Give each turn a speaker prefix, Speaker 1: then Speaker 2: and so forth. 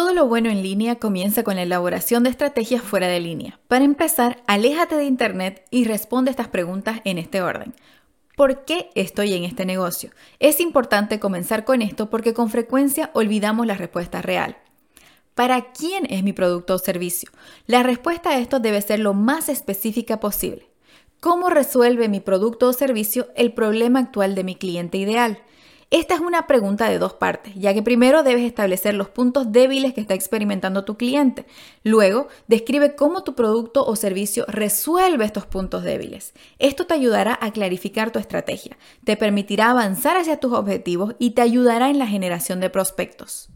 Speaker 1: Todo lo bueno en línea comienza con la elaboración de estrategias fuera de línea. Para empezar, aléjate de Internet y responde estas preguntas en este orden. ¿Por qué estoy en este negocio? Es importante comenzar con esto porque con frecuencia olvidamos la respuesta real. ¿Para quién es mi producto o servicio? La respuesta a esto debe ser lo más específica posible. ¿Cómo resuelve mi producto o servicio el problema actual de mi cliente ideal? Esta es una pregunta de dos partes, ya que primero debes establecer los puntos débiles que está experimentando tu cliente. Luego, describe cómo tu producto o servicio resuelve estos puntos débiles. Esto te ayudará a clarificar tu estrategia, te permitirá avanzar hacia tus objetivos y te ayudará en la generación de prospectos.